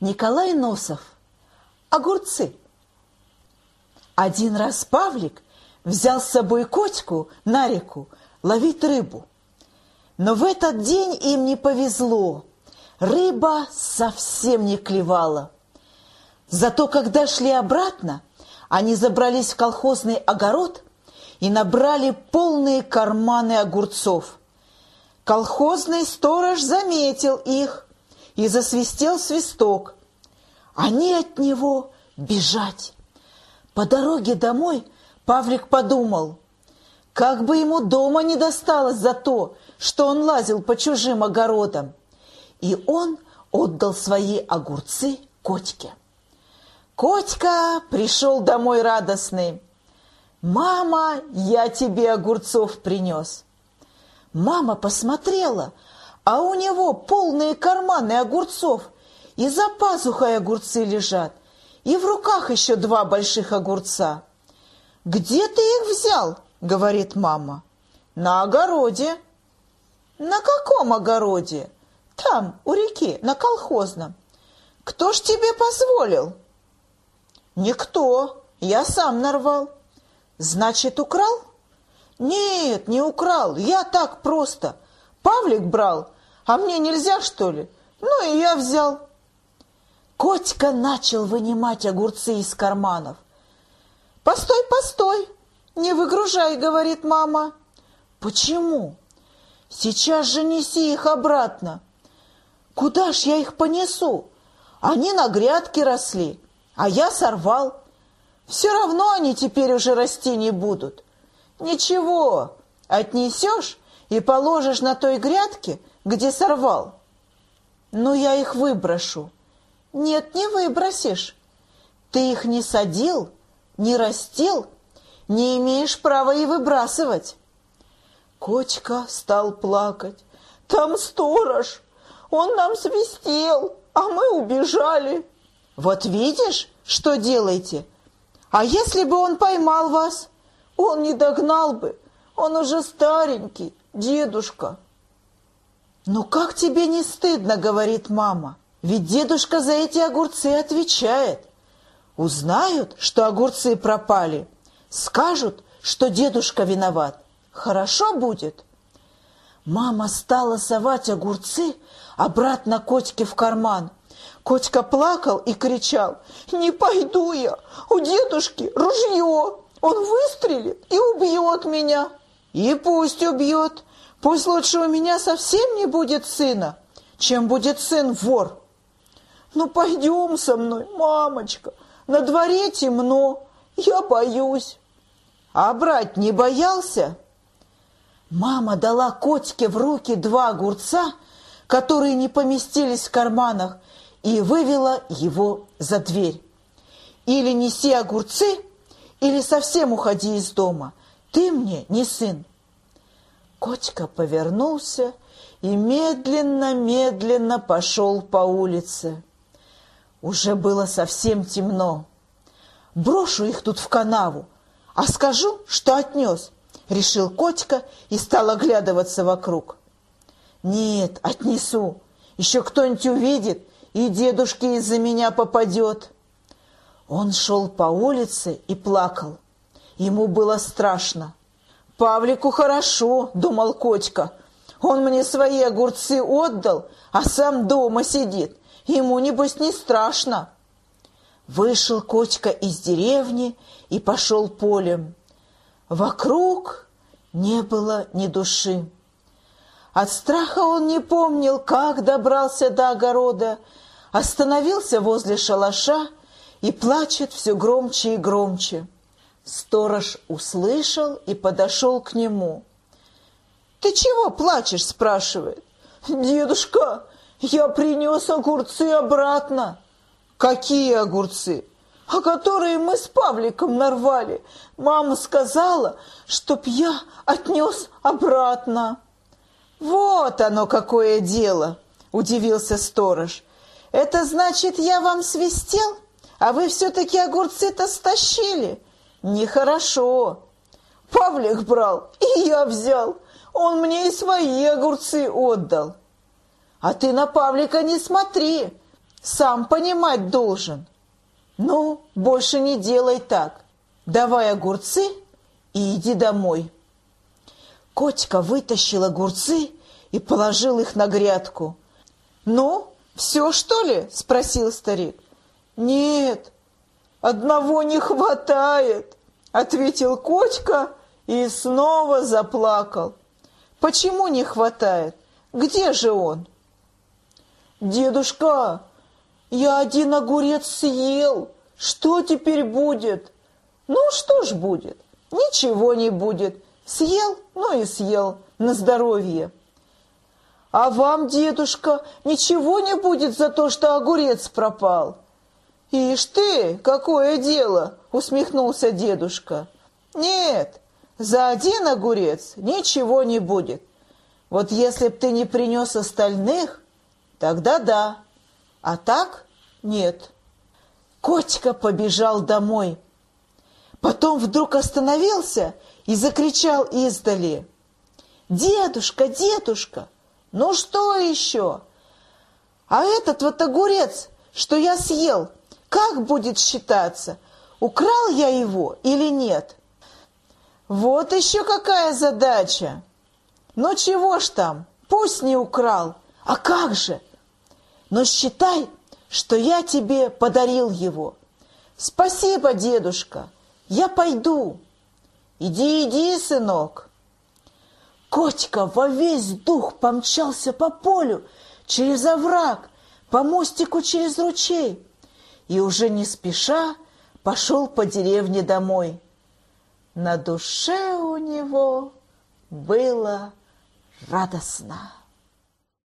Николай Носов. Огурцы. Один раз Павлик взял с собой котику на реку ловить рыбу. Но в этот день им не повезло. Рыба совсем не клевала. Зато когда шли обратно, они забрались в колхозный огород и набрали полные карманы огурцов. Колхозный сторож заметил их и засвистел свисток. Они от него бежать. По дороге домой Павлик подумал, как бы ему дома не досталось за то, что он лазил по чужим огородам. И он отдал свои огурцы Котьке. Котька пришел домой радостный. «Мама, я тебе огурцов принес». Мама посмотрела, а у него полные карманы огурцов, и за пазухой огурцы лежат, и в руках еще два больших огурца. «Где ты их взял?» — говорит мама. «На огороде». «На каком огороде?» «Там, у реки, на колхозном». «Кто ж тебе позволил?» «Никто, я сам нарвал». «Значит, украл?» «Нет, не украл, я так просто. Павлик брал, а мне нельзя, что ли? Ну и я взял». Котька начал вынимать огурцы из карманов. «Постой, постой, не выгружай», — говорит мама. «Почему? Сейчас же неси их обратно». «Куда ж я их понесу? Они на грядке росли, а я сорвал. Все равно они теперь уже расти не будут». «Ничего, отнесешь и положишь на той грядке, где сорвал». «Ну, я их выброшу». Нет, не выбросишь. Ты их не садил, не растил, не имеешь права и выбрасывать. Кочка стал плакать. Там сторож, он нам свистел, а мы убежали. Вот видишь, что делаете? А если бы он поймал вас? Он не догнал бы, он уже старенький, дедушка. «Ну как тебе не стыдно?» — говорит мама. Ведь дедушка за эти огурцы отвечает. Узнают, что огурцы пропали, скажут, что дедушка виноват. Хорошо будет. Мама стала совать огурцы обратно Котьке в карман. Котька плакал и кричал, «Не пойду я, у дедушки ружье, он выстрелит и убьет меня». «И пусть убьет, пусть лучше у меня совсем не будет сына, чем будет сын вор». Ну, пойдем со мной, мамочка, на дворе темно, я боюсь. А брать не боялся? Мама дала котике в руки два огурца, которые не поместились в карманах, и вывела его за дверь. Или неси огурцы, или совсем уходи из дома. Ты мне не сын. Котика повернулся и медленно-медленно пошел по улице. Уже было совсем темно. Брошу их тут в канаву, а скажу, что отнес, решил котика и стал оглядываться вокруг. Нет, отнесу, еще кто-нибудь увидит, и дедушке из-за меня попадет. Он шел по улице и плакал. Ему было страшно. «Павлику хорошо», — думал котика. «Он мне свои огурцы отдал, а сам дома сидит. Ему, небось, не страшно. Вышел Котька из деревни и пошел полем. Вокруг не было ни души. От страха он не помнил, как добрался до огорода, остановился возле шалаша и плачет все громче и громче. Сторож услышал и подошел к нему. «Ты чего плачешь?» – спрашивает. «Дедушка, я принес огурцы обратно. Какие огурцы? А которые мы с Павликом нарвали. Мама сказала, чтоб я отнес обратно. Вот оно какое дело, удивился сторож. Это значит, я вам свистел, а вы все-таки огурцы-то стащили? Нехорошо. Павлик брал, и я взял. Он мне и свои огурцы отдал. А ты на Павлика не смотри. Сам понимать должен. Ну, больше не делай так. Давай огурцы и иди домой. Котика вытащил огурцы и положил их на грядку. «Ну, все, что ли?» – спросил старик. «Нет, одного не хватает», – ответил Котика и снова заплакал. «Почему не хватает? Где же он?» «Дедушка, я один огурец съел. Что теперь будет?» «Ну, что ж будет? Ничего не будет. Съел, ну и съел. На здоровье». «А вам, дедушка, ничего не будет за то, что огурец пропал?» «Ишь ты, какое дело!» — усмехнулся дедушка. «Нет, за один огурец ничего не будет. Вот если б ты не принес остальных, тогда да, а так нет». Котика побежал домой. Потом вдруг остановился и закричал издали. «Дедушка, дедушка!» Ну что еще? А этот вот огурец, что я съел, как будет считаться? Украл я его или нет? Вот еще какая задача. Ну чего ж там, пусть не украл, а как же? Но считай, что я тебе подарил его. Спасибо, дедушка, я пойду. Иди, иди, сынок. Котика во весь дух помчался по полю, через овраг, по мостику через ручей и уже не спеша пошел по деревне домой. На душе у него было радостно.